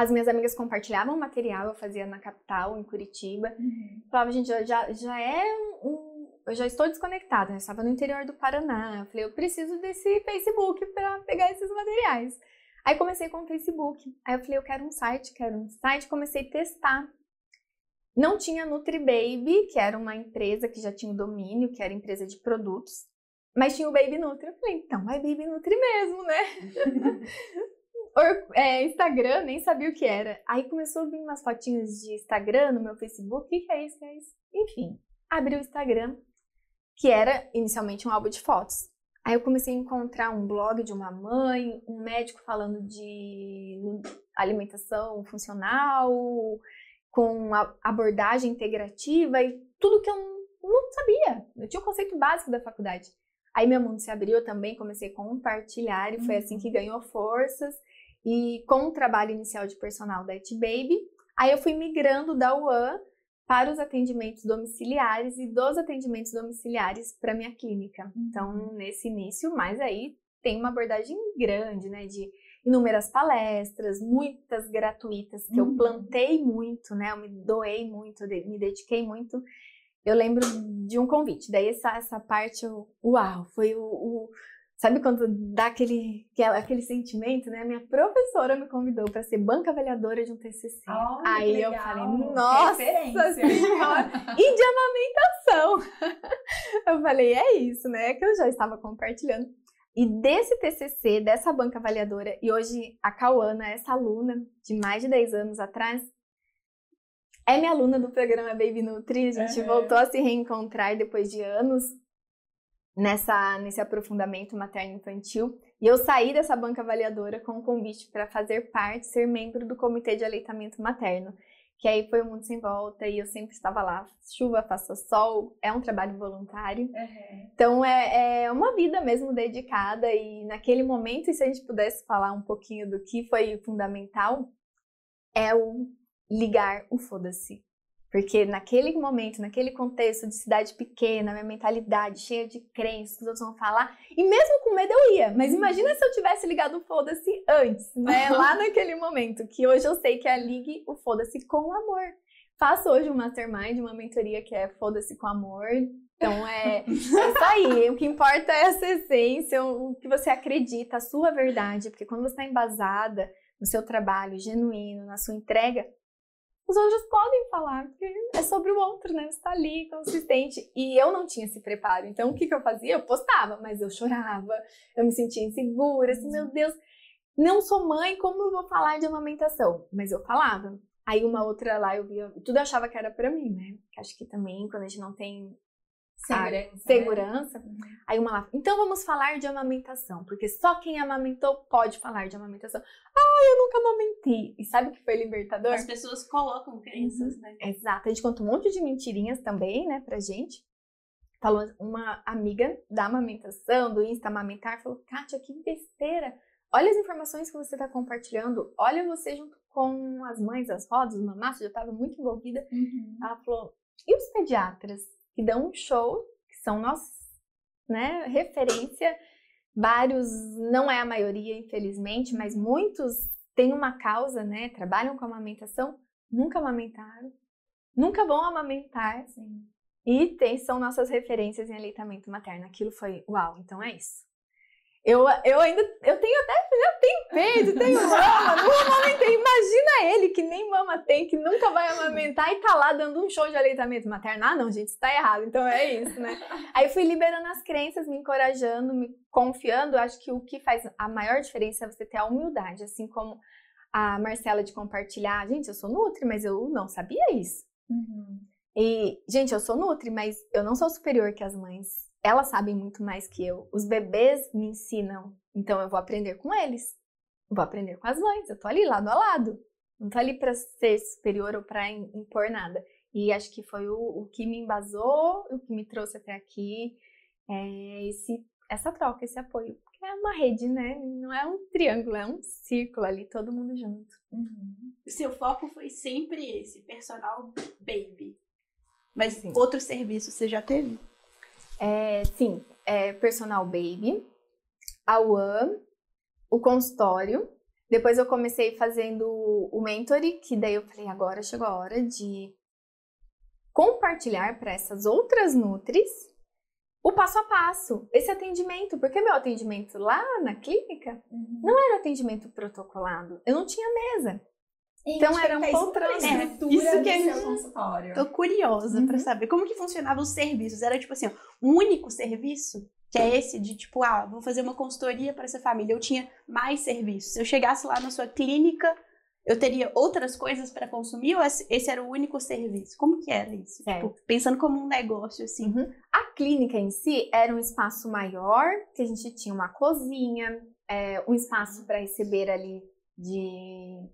As minhas amigas compartilhavam material, eu fazia na capital, em Curitiba.
Uhum.
Falava, gente, já, já, já é um, Eu já estou desconectada? Eu estava no interior do Paraná. Eu falei, eu preciso desse Facebook para pegar esses materiais. Aí comecei com o Facebook. Aí eu falei, eu quero um site, quero um site. Comecei a testar. Não tinha NutriBaby, que era uma empresa que já tinha o domínio, que era empresa de produtos. Mas tinha o Baby Nutri. Eu falei, então é Baby Nutri mesmo, né? Or- é, Instagram, nem sabia o que era. Aí começou a vir umas fotinhas de Instagram no meu Facebook. O que, que é isso? Que é isso? Enfim, abri o Instagram, que era inicialmente um álbum de fotos. Aí eu comecei a encontrar um blog de uma mãe, um médico falando de alimentação funcional, com abordagem integrativa e tudo que eu não, sabia. Eu tinha o conceito básico da faculdade. Aí meu mundo se abriu, eu também comecei a compartilhar e foi assim que ganhou forças. E com o trabalho inicial de personal da It Baby, aí eu fui migrando da UAN para os atendimentos domiciliares e dos atendimentos domiciliares para minha clínica. Então, nesse início, mas aí tem uma abordagem grande, né, de inúmeras palestras, muitas gratuitas que eu
Uhum.
plantei muito, né, eu me doei muito, me dediquei muito. Eu lembro de um convite, daí essa, essa parte, eu, uau, foi o, o- Sabe quando dá aquele, aquele sentimento, né? Minha professora me convidou para ser banca avaliadora de um TCC.
Olha,
Aí eu falei, nossa senhora! e de amamentação. Eu falei, é isso, né? Que eu já estava compartilhando. E desse TCC, dessa banca avaliadora, e hoje a Cauana, essa aluna de mais de 10 anos atrás, é minha aluna do programa Baby Nutri. A gente
Uhum.
voltou a se reencontrar depois de anos nessa, nesse aprofundamento materno-infantil. E eu saí dessa banca avaliadora com um convite para fazer parte, ser membro do Comitê de Aleitamento Materno. Que aí foi o mundo sem volta e eu sempre estava lá, chuva, faça sol, é um trabalho voluntário.
Uhum.
Então é, é uma vida mesmo dedicada e naquele momento, e se a gente pudesse falar um pouquinho do que foi fundamental, é o ligar o foda-se. Porque naquele momento, naquele contexto de cidade pequena, minha mentalidade cheia de crenças, que os outros vão falar, e mesmo com medo eu ia. Mas imagina se eu tivesse ligado o foda-se antes, né? Lá naquele momento, que hoje eu sei que é ligue o foda-se com amor. Faço hoje um mastermind, uma mentoria que é foda-se com amor. Então é, é isso aí. O que importa é essa essência, o que você acredita, a sua verdade. Porque quando você está embasada no seu trabalho genuíno, na sua entrega, os outros podem falar, porque é sobre o outro, né? Você tá ali, consistente. E eu não tinha esse preparo. Então, o que, que eu fazia? Eu postava, mas eu chorava, eu me sentia insegura, assim, meu Deus. não sou mãe, como eu vou falar de amamentação? Mas eu falava. Aí uma outra lá eu via, tudo eu achava que era pra mim, né? Acho que também quando a gente não tem
Segurança.
a segurança. Aí uma lá, então vamos falar de amamentação, porque só quem amamentou pode falar de amamentação. Ah, eu nunca amamentei. E sabe o que foi libertador?
As pessoas colocam crenças, né?
Exato. A gente conta um monte de mentirinhas também, né, pra gente. Falou uma amiga da amamentação, do Insta Amamentar, falou: Kátia, que besteira. Olha as informações que você está compartilhando. Olha você junto com as mães, as rodas, o mamaço, já estava muito envolvida.
Uhum.
Ela falou: e os pediatras que dão um show, que são nossos, né, referência. Vários, não é a maioria, infelizmente, mas muitos têm uma causa, né, trabalham com amamentação, nunca amamentaram, nunca vão amamentar. E tem, são nossas referências em aleitamento materno. Aquilo foi, uau, então é isso. Eu, eu ainda, eu tenho até, eu tenho peito, tenho mama, não amamentei. Imagina ele que nem mama tem, que nunca vai amamentar e tá lá dando um show de aleitamento materno. Ah, não, gente, isso tá errado. Então é isso, né? Aí fui liberando as crenças, me encorajando, me confiando. Acho que o que faz a maior diferença é você ter a humildade, assim como a Marcela de compartilhar. Gente, eu sou Nutri, mas eu não sabia isso.
Uhum.
E, gente, eu sou Nutri, mas eu não sou superior que as mães. Elas sabem muito mais que eu. Os bebês me ensinam, então eu vou aprender com eles. Eu vou aprender com as mães. Eu tô ali lado a lado. Não tô ali para ser superior ou para impor nada. E acho que foi o, o, que me embasou, o que me trouxe até aqui, é esse, essa troca, esse apoio. Porque é uma rede, né? Não é um triângulo, é um círculo ali, todo mundo junto.
Uhum.
O seu foco foi sempre esse, personal baby. Mas
Sim.
outro serviço você já teve?
É, sim, é personal baby, a UAM, o consultório. Depois eu comecei fazendo o mentoring, que daí eu falei, agora chegou a hora de compartilhar para essas outras nutris o passo a passo, esse atendimento, porque meu atendimento lá na clínica
Uhum.
não era atendimento protocolado, eu não tinha mesa. Então, era um poltrona.
É,
estrutura
isso que
do
é-
seu consultório.
Tô curiosa
Uhum.
pra saber como que funcionavam os serviços. Era tipo assim, ó, um único serviço, que é esse de tipo, ah, vou fazer uma consultoria para essa família. Eu tinha mais serviços. Se eu chegasse lá na sua clínica, eu teria outras coisas para consumir ou esse era o único serviço? Como que era isso?
Certo.
Tipo, pensando como um negócio assim.
Uhum. A clínica em si era um espaço maior, que a gente tinha uma cozinha, é, um espaço para receber ali de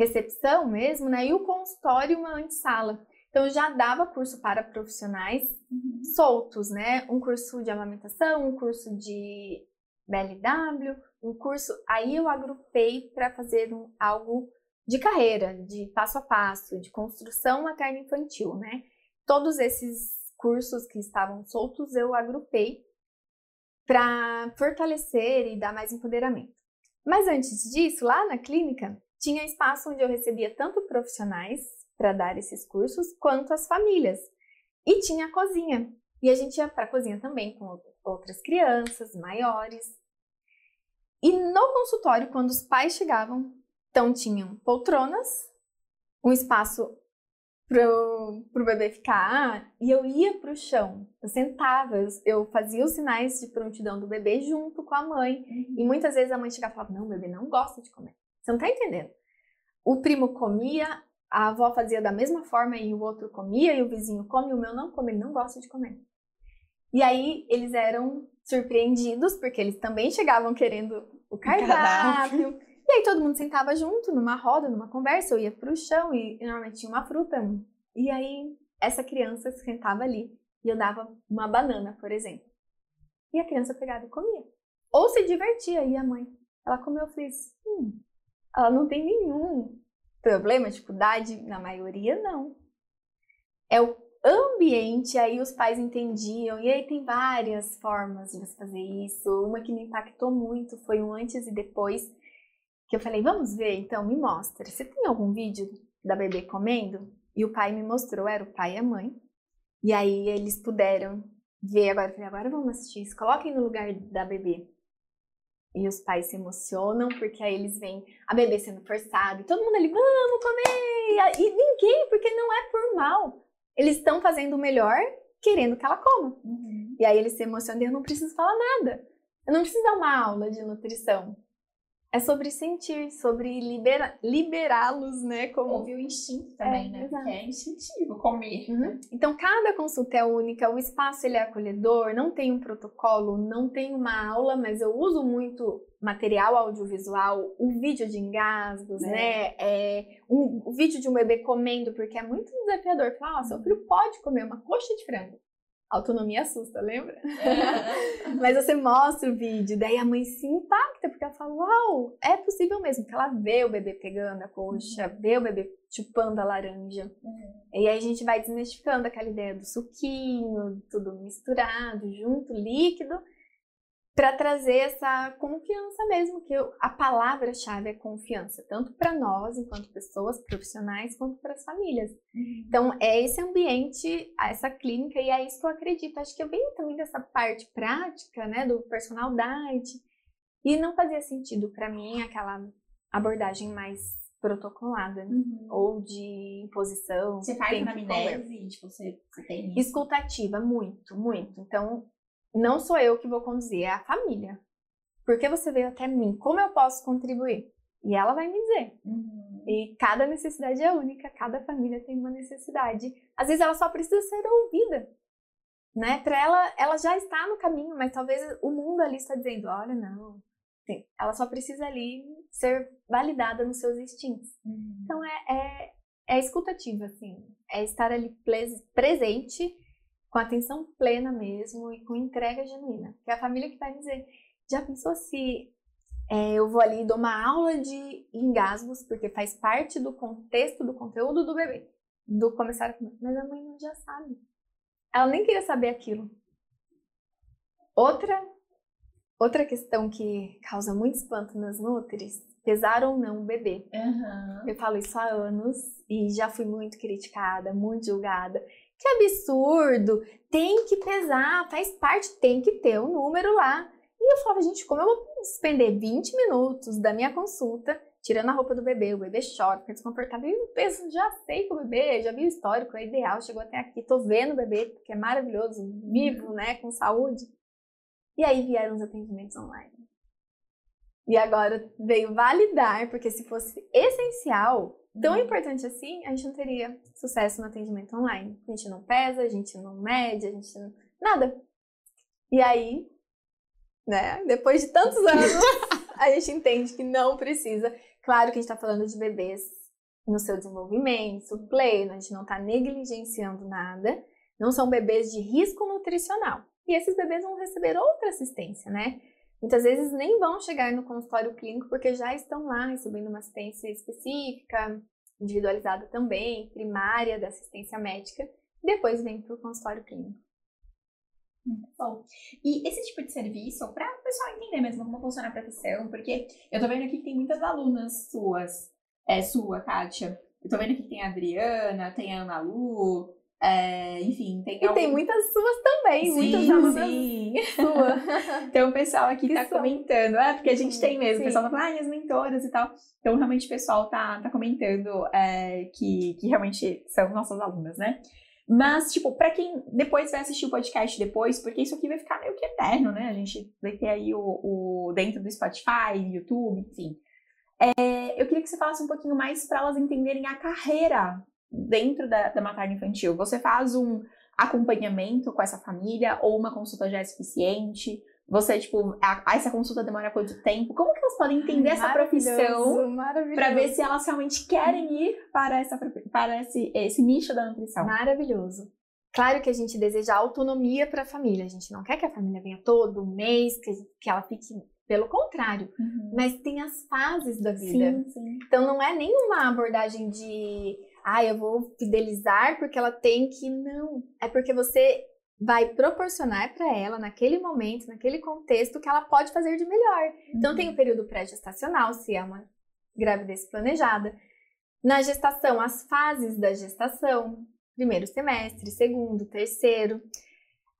recepção mesmo, né? E o consultório, uma antessala. Então já dava curso para profissionais
Uhum.
soltos, né? Um curso de amamentação, um curso de BLW, um curso. Aí eu agrupei para fazer um- algo de carreira, de passo a passo, de construção materno-infantil, né? Todos esses cursos que estavam soltos eu agrupei para fortalecer e dar mais empoderamento. Mas antes disso, lá na clínica, tinha espaço onde eu recebia tanto profissionais para dar esses cursos, quanto as famílias. E tinha a cozinha. E a gente ia para a cozinha também com out- outras crianças maiores. E no consultório, quando os pais chegavam, então tinham poltronas, um espaço pro, pro bebê ficar, e eu ia pro chão, eu sentava, eu, eu fazia os sinais de prontidão do bebê junto com a mãe. E muitas vezes a mãe chegava e falava: Não, o bebê não gosta de comer. Você não tá entendendo. O primo comia, a avó fazia da mesma forma e o outro comia, e o vizinho come, e o meu não come, ele não gosta de comer. E aí eles eram surpreendidos, porque eles também chegavam querendo o cardápio. E aí todo mundo sentava junto, numa roda, numa conversa, eu ia pro chão e normalmente tinha uma fruta. E aí essa criança sentava ali e eu dava uma banana, por exemplo. E a criança pegava e comia. Ou se divertia, e a mãe, ela comeu, eu fiz, hum, ela não tem nenhum problema, dificuldade, na maioria não. É o ambiente, aí os pais entendiam, e aí tem várias formas de você fazer isso. Uma que me impactou muito foi um antes e depois, que eu falei, vamos ver, então, me mostra. Você tem algum vídeo da bebê comendo? E o pai me mostrou, era o pai e a mãe. E aí eles puderam ver agora, eu falei, agora vamos assistir isso, coloquem no lugar da bebê. E os pais se emocionam, porque aí eles veem a bebê sendo forçada, e todo mundo ali, vamos comer! E ninguém, porque não é por mal. Eles estão fazendo o melhor, querendo que ela coma.
Uhum.
E aí eles se emocionam e eu não preciso falar nada. Eu não preciso dar uma aula de nutrição. É sobre sentir, sobre libera liberá-los, né? Como...
Ouvir o instinto também,
É,
né?
exato.
Porque é instintivo comer.
Uhum. Então, cada consulta é única, o espaço ele é acolhedor, não tem um protocolo, não tem uma aula, mas eu uso muito material audiovisual, o vídeo de engasgos,
É.
né? É, um, o vídeo de um bebê comendo, porque é muito desafiador. Falar, ó, seu filho pode comer uma coxa de frango. Autonomia assusta, lembra? Mas você mostra o vídeo, daí a mãe se impacta, porque ela fala, uau, é possível mesmo, porque ela vê o bebê pegando a coxa, vê o bebê chupando a laranja. E aí a gente vai desmistificando aquela ideia do suquinho, tudo misturado, junto, líquido, para trazer essa confiança mesmo, que eu- a palavra-chave é confiança, tanto para nós, enquanto pessoas profissionais, quanto para as famílias. Então, é esse ambiente, essa clínica, e é isso que eu acredito. Acho que eu venho também dessa parte prática, né, do personal diet, e não fazia sentido para mim aquela abordagem mais protocolada,
Uhum.
ou de imposição.
Você faz anamnese? Tipo, você, você tem isso?
Escutativa, muito, muito. Então, não sou eu que vou conduzir, é a família. Porque você veio até mim? Como eu posso contribuir? E ela vai me dizer.
Uhum.
E cada necessidade é única, cada família tem uma necessidade. Às vezes ela só precisa ser ouvida. Né? Para ela, ela já está no caminho, mas talvez o mundo ali está dizendo: olha, não. Sim, ela só precisa ali ser validada nos seus instintos.
Uhum.
Então é, é, é escutativa, assim. É estar ali presente, com atenção plena mesmo e com entrega genuína. Que é a família que vai dizer, já pensou se é, eu vou ali e dou uma aula de engasgos, porque faz parte do contexto do conteúdo do bebê, do começar a comer. Mas a mãe não já sabe. Ela nem queria saber aquilo. Outra, outra questão que causa muito espanto nas nutris, pesar ou não o bebê.
Uhum.
Eu falo isso há anos e já fui muito criticada, muito julgada. Que absurdo! Tem que pesar, faz parte, tem que ter o número lá. E eu falava, gente, como eu vou despender 20 minutos da minha consulta tirando a roupa do bebê, o bebê chora, fica desconfortável, e o peso, já sei que o bebê, já vi o histórico, é ideal, chegou até aqui, tô vendo o bebê, que é maravilhoso, vivo, né, com saúde. E aí vieram os atendimentos online. E agora veio validar, porque se fosse essencial, tão importante assim, a gente não teria sucesso no atendimento online. A gente não pesa, a gente não mede, a gente não... nada. E aí, né, depois de tantos anos, a gente entende que não precisa. Claro que a gente tá falando de bebês no seu desenvolvimento pleno, a gente não tá negligenciando nada. Não são bebês de risco nutricional. E esses bebês vão receber outra assistência, né? Muitas vezes nem vão chegar no consultório clínico porque já estão lá recebendo uma assistência específica, individualizada também, primária da assistência médica, depois vem para o consultório clínico.
Muito bom. E esse tipo de serviço, para o pessoal entender mesmo como funciona a profissão, porque eu tô vendo aqui que tem muitas alunas suas, é sua, Kátia. Eu tô vendo aqui que tem a Adriana, tem a Ana Lu, é, enfim, tem
E tem
algum-
muitas suas também, muitas
Sim,
alunas
sim.
suas.
Então o pessoal aqui
Que
tá comentando, é, porque a gente tem mesmo,
Sim.
o pessoal tá falando, ah, as mentoras e tal. Então realmente o pessoal tá, tá comentando é, que, que realmente são nossas alunas, né? Mas, tipo, pra quem depois vai assistir o podcast depois, porque isso aqui vai ficar meio que eterno, né? A gente vai ter aí o, o dentro do Spotify, YouTube, enfim. É, eu queria que você falasse um pouquinho mais para elas entenderem a carreira dentro da, da materna infantil. Você faz um acompanhamento com essa família ou uma consulta já é suficiente? Você, tipo, a- a- essa consulta demora quanto tempo? Como que elas podem entender essa profissão para ver se elas realmente querem ir para, essa, para esse, esse nicho da nutrição?
Maravilhoso. Claro que a gente deseja autonomia para a família. A gente não quer que a família venha todo mês, que, que ela fique. Pelo contrário,
Uhum.
mas tem as fases da vida.
Sim, sim.
Então não é nenhuma abordagem de, ah, eu vou fidelizar porque ela tem que. Não. É porque você vai proporcionar para ela, naquele momento, naquele contexto, o que ela pode fazer de melhor. Então tem o período pré-gestacional, se é uma gravidez planejada. Na gestação, as fases da gestação, primeiro semestre, segundo, terceiro.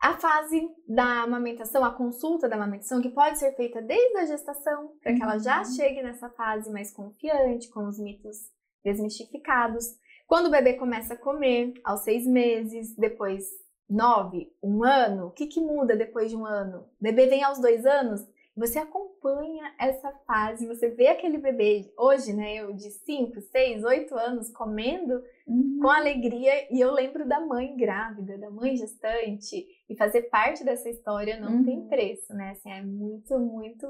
A fase da amamentação, a consulta da amamentação, que pode ser feita desde a gestação, para que ela já
Uhum.
chegue nessa fase mais confiante, com os mitos desmistificados. Quando o bebê começa a comer, aos seis meses, depois nove, um ano, o que, que muda depois de um ano? O bebê vem aos dois anos, Você acompanha essa fase, você vê aquele bebê hoje, né? Eu de 5, 6, 8 anos comendo
Uhum.
com alegria e eu lembro da mãe grávida, da mãe gestante e fazer parte dessa história não
Uhum.
tem preço, né? Assim, é muito, muito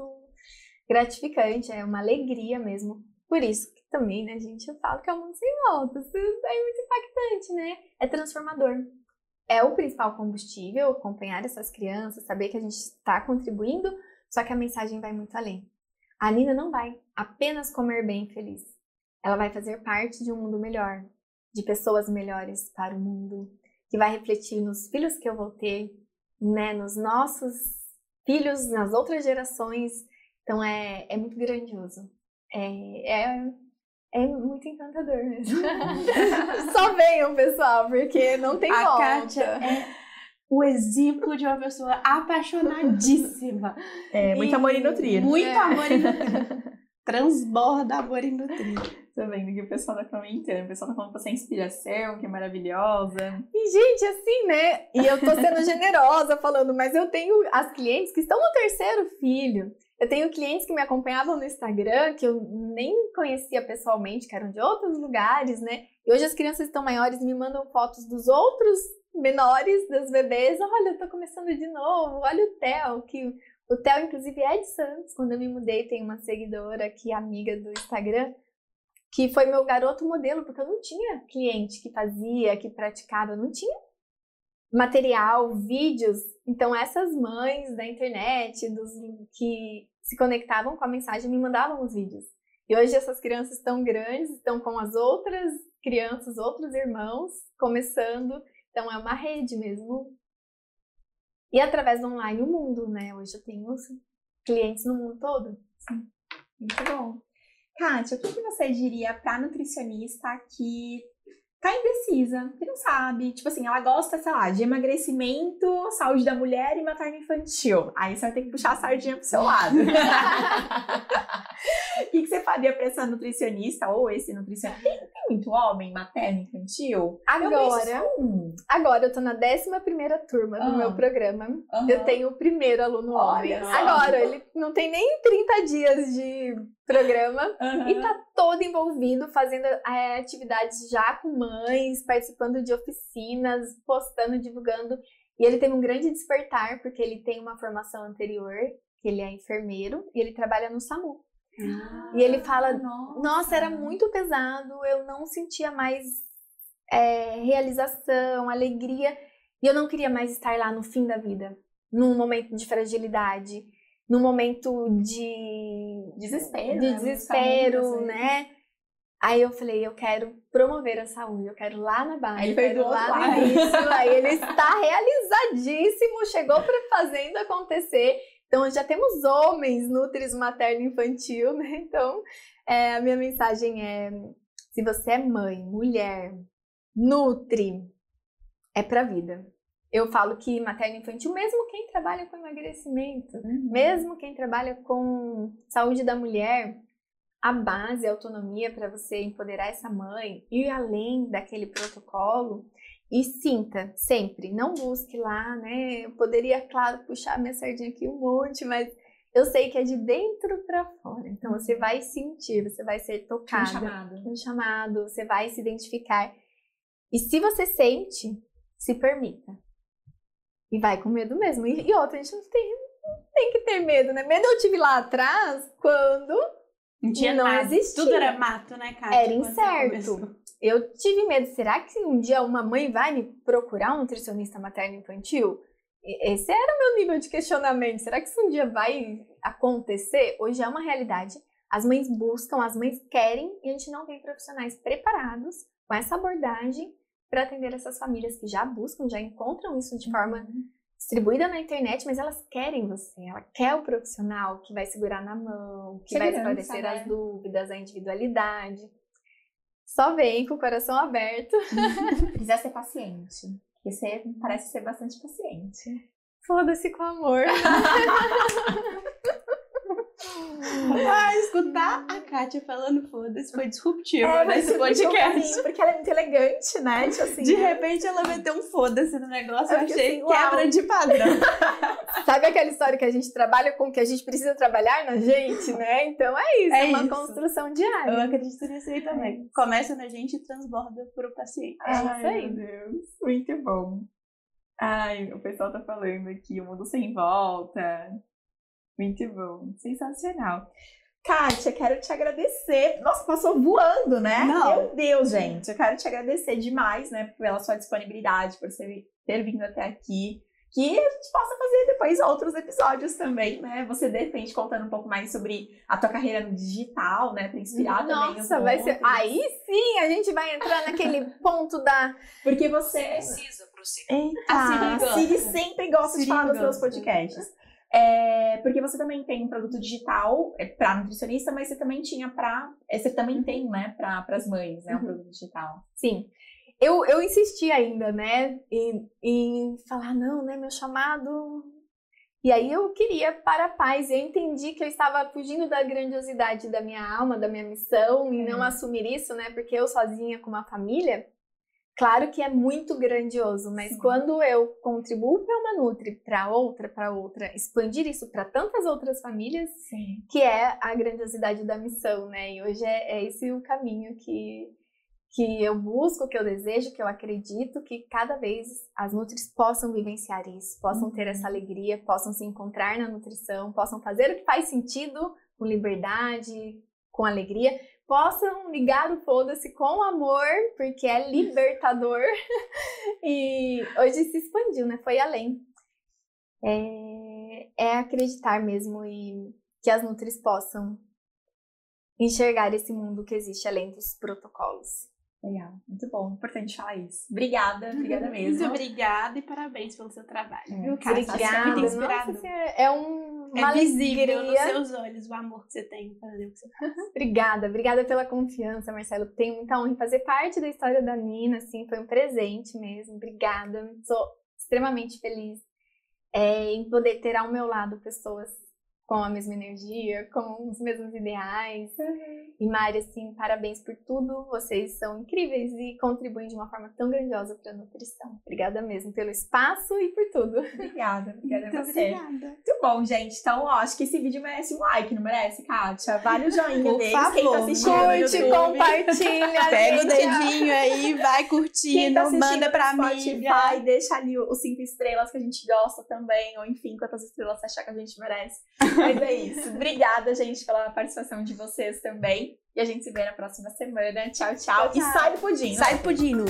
gratificante, é uma alegria mesmo. Por isso que também, né, gente, eu falo que é um mundo sem volta. Isso é muito impactante, né? É transformador. É o principal combustível, acompanhar essas crianças, saber que a gente está contribuindo, só que a mensagem vai muito além. A Nina não vai apenas comer bem feliz. Ela vai fazer parte de um mundo melhor, de pessoas melhores para o mundo, que vai refletir nos filhos que eu vou ter, né, nos nossos filhos, nas outras gerações. Então é, é muito grandioso. É, é, é muito encantador mesmo. Só venham, pessoal, porque não tem
A
volta.
Kátia é o exemplo de uma pessoa apaixonadíssima.
É, muito
E
amor e nutrir.
Muito
É.
amor e nutrir. Transborda amor e nutrir.
Tô vendo que o pessoal tá comentando. O pessoal tá falando que você é inspiração, que é maravilhosa.
E, gente, assim, né? E eu tô sendo generosa falando, mas eu tenho as clientes que estão no terceiro filho. Eu tenho clientes que me acompanhavam no Instagram, que eu nem conhecia pessoalmente, que eram de outros lugares, né? E hoje as crianças estão maiores me mandam fotos dos outros menores, dos bebês. Olha, eu tô começando de novo. Olha o Theo, que o Theo, inclusive, é de Santos. Quando eu me mudei, tem uma seguidora aqui, amiga do Instagram, que foi meu garoto modelo, porque eu não tinha cliente que fazia, que praticava, eu não tinha material, vídeos. Então essas mães da internet, dos que se conectavam com a mensagem, me mandavam os vídeos. E hoje essas crianças estão grandes, estão com as outras crianças, outros irmãos, começando. Então é uma rede mesmo. E através do online o mundo, né? Hoje eu tenho clientes no mundo todo.
Muito bom. Kátia, o que, que você diria pra nutricionista que tá indecisa, que não sabe? Tipo assim, ela gosta, sei lá, de emagrecimento, saúde da mulher e materno infantil. Aí você vai ter que puxar a sardinha pro seu lado. O que, que você faria pra essa nutricionista ou esse nutricionista? Tem, tem muito homem materno infantil? Eu
Agora,
só um.
agora eu tô na 11 turma do
Ah.
meu programa.
Aham.
Eu tenho o primeiro aluno homem.
Olha.
Agora, ele não tem nem 30 dias de programa
Aham.
e tá todo envolvido, fazendo é, atividades já com mães, participando de oficinas, postando, divulgando. E ele teve um grande despertar, porque ele tem uma formação anterior, que ele é enfermeiro, e ele trabalha no SAMU. E ele fala, Nossa, era muito pesado, eu não sentia mais é, realização, alegria, e eu não queria mais estar lá no fim da vida, num momento de fragilidade, num momento de
Desespero,
de
né?
desespero, né? Aí eu falei, eu quero promover a saúde, eu quero lá na base,
Aí ele do
lá no início, aí ele está realizadíssimo, chegou para fazendo acontecer. Então já temos homens nutris materno infantil, né? Então é, a minha mensagem é: se você é mãe, mulher, nutre, é pra vida. Eu falo que materno infantil, mesmo quem trabalha com emagrecimento,
Uhum.
mesmo quem trabalha com saúde da mulher, a base, a autonomia para você empoderar essa mãe, ir além daquele protocolo e sinta sempre, não busque lá, né? Eu poderia, claro, puxar minha sardinha aqui um monte, mas eu sei que é de dentro para fora. Então você vai sentir, você vai ser
Um
tocada,
chamado.
um chamado, você vai se identificar. E se você sente, se permita. E vai com medo mesmo. E, e outra, a gente não tem, não tem que ter medo, né? Medo eu tive lá atrás, quando
Não tinha
Não
nada.
existia.
Tudo era mato, né, Kátia?
Era incerto. eu tive medo. Será que um dia uma mãe vai me procurar um nutricionista materno-infantil? Esse era o meu nível de questionamento. Será que isso um dia vai acontecer? Hoje é uma realidade. As mães buscam, as mães querem e a gente não tem profissionais preparados com essa abordagem para atender essas famílias que já buscam, já encontram isso de forma distribuída na internet, mas elas querem você. Ela quer o profissional que vai segurar na mão, que vai
Segurança,
esclarecer
né?
as dúvidas, a individualidade. Só vem com o coração aberto.
Precisa ser paciente. Você parece ser bastante paciente.
Foda-se com amor.
Ai, escutar a Kátia falando foda-se foi disruptivo
É,
nesse
mas tipo
podcast.
assim, porque ela é muito elegante, né? Tipo assim,
De repente ela meteu um foda-se no negócio, eu
Eu
achei
assim,
quebra de padrão.
Sabe aquela história que a gente trabalha com o que a gente precisa trabalhar na gente, né? Então é isso, é,
É
uma
isso.
construção
Eu
diária.
acredito nisso aí também. Começa na gente e transborda pro paciente.
É isso
Ai,
aí.
meu Deus, muito bom. Ai, o pessoal tá falando aqui, o mundo sem volta. Muito bom, sensacional. Kátia, quero te agradecer. Nossa, passou voando, né?
Não.
Meu Deus, gente. Eu quero te agradecer demais, né, pela sua disponibilidade, por você ter vindo até aqui. Que a gente possa fazer depois outros episódios também, né? Você, de repente, contando um pouco mais sobre a tua carreira no digital, né? Pra inspirar também os
Nossa, vai ser. Aí sim a gente vai entrar naquele ponto da.
Porque você
Precisa prosseguir.
Eita,
A Siri
a
gosta.
Siri sempre gosta de falar nos seus podcasts. É, porque você também tem um produto digital é, para nutricionista, mas você também tinha para. Você também tem, né, para as mães, né, um
Uhum.
produto digital.
Sim. Eu, eu insisti ainda, né, em, em falar, não, né, meu chamado. E aí eu queria para a paz. Eu entendi que eu estava fugindo da grandiosidade da minha alma, da minha missão, e não
Uhum.
assumir isso, né, porque eu sozinha com uma família, claro que é muito grandioso, mas
Sim.
quando eu contribuo para uma Nutri, para outra, para outra, expandir isso para tantas outras famílias,
Sim.
que é a grandiosidade da missão, né? E hoje é, é esse o caminho que, que eu busco, que eu desejo, que eu acredito que cada vez as nutris possam vivenciar isso, possam ter essa alegria, possam se encontrar na nutrição, possam fazer o que faz sentido com liberdade, com alegria, possam ligar o foda-se com amor, porque é libertador. e hoje se expandiu, né? Foi além. É, é acreditar mesmo e que as nutris possam enxergar esse mundo que existe além dos protocolos.
Legal, muito bom. Importante falar isso. Obrigada, obrigada mesmo.
Muito obrigada e parabéns pelo seu trabalho.
É,
viu? Você é
Obrigada.
muito
Nossa, é um,
É
uma
nos
alegria.
seus olhos o amor que você tem em fazer o que você faz.
Obrigada, obrigada pela confiança, Marcelo. Tenho muita honra em fazer parte da história da Nina, assim, foi um presente mesmo. Obrigada. Sou extremamente feliz é, em poder ter ao meu lado pessoas com a mesma energia, com os mesmos ideais. E Mari, assim, parabéns por tudo. Vocês são incríveis e contribuem de uma forma tão grandiosa para a nutrição. Obrigada mesmo pelo espaço e por tudo.
Obrigada, obrigada a
Muito
você.
obrigada.
Muito bom, gente. Então, ó, acho que esse vídeo merece um like, não merece, Kátia? Vale o joinha
Por
deles. Quem tá
favor,
assistindo no
Curte,
YouTube.
compartilha.
Pega o dedinho aí, vai curtindo,
tá
manda pra
no
mim.
Spotify, deixa ali os cinco estrelas que a gente gosta também, ou enfim, quantas estrelas você achar que a gente merece. Mas é isso. Obrigada, gente, pela participação de vocês também. E a gente se vê na próxima semana. Tchau, tchau.
Tchau,
E
tchau.
sai do pudim. né?
Sai do pudim.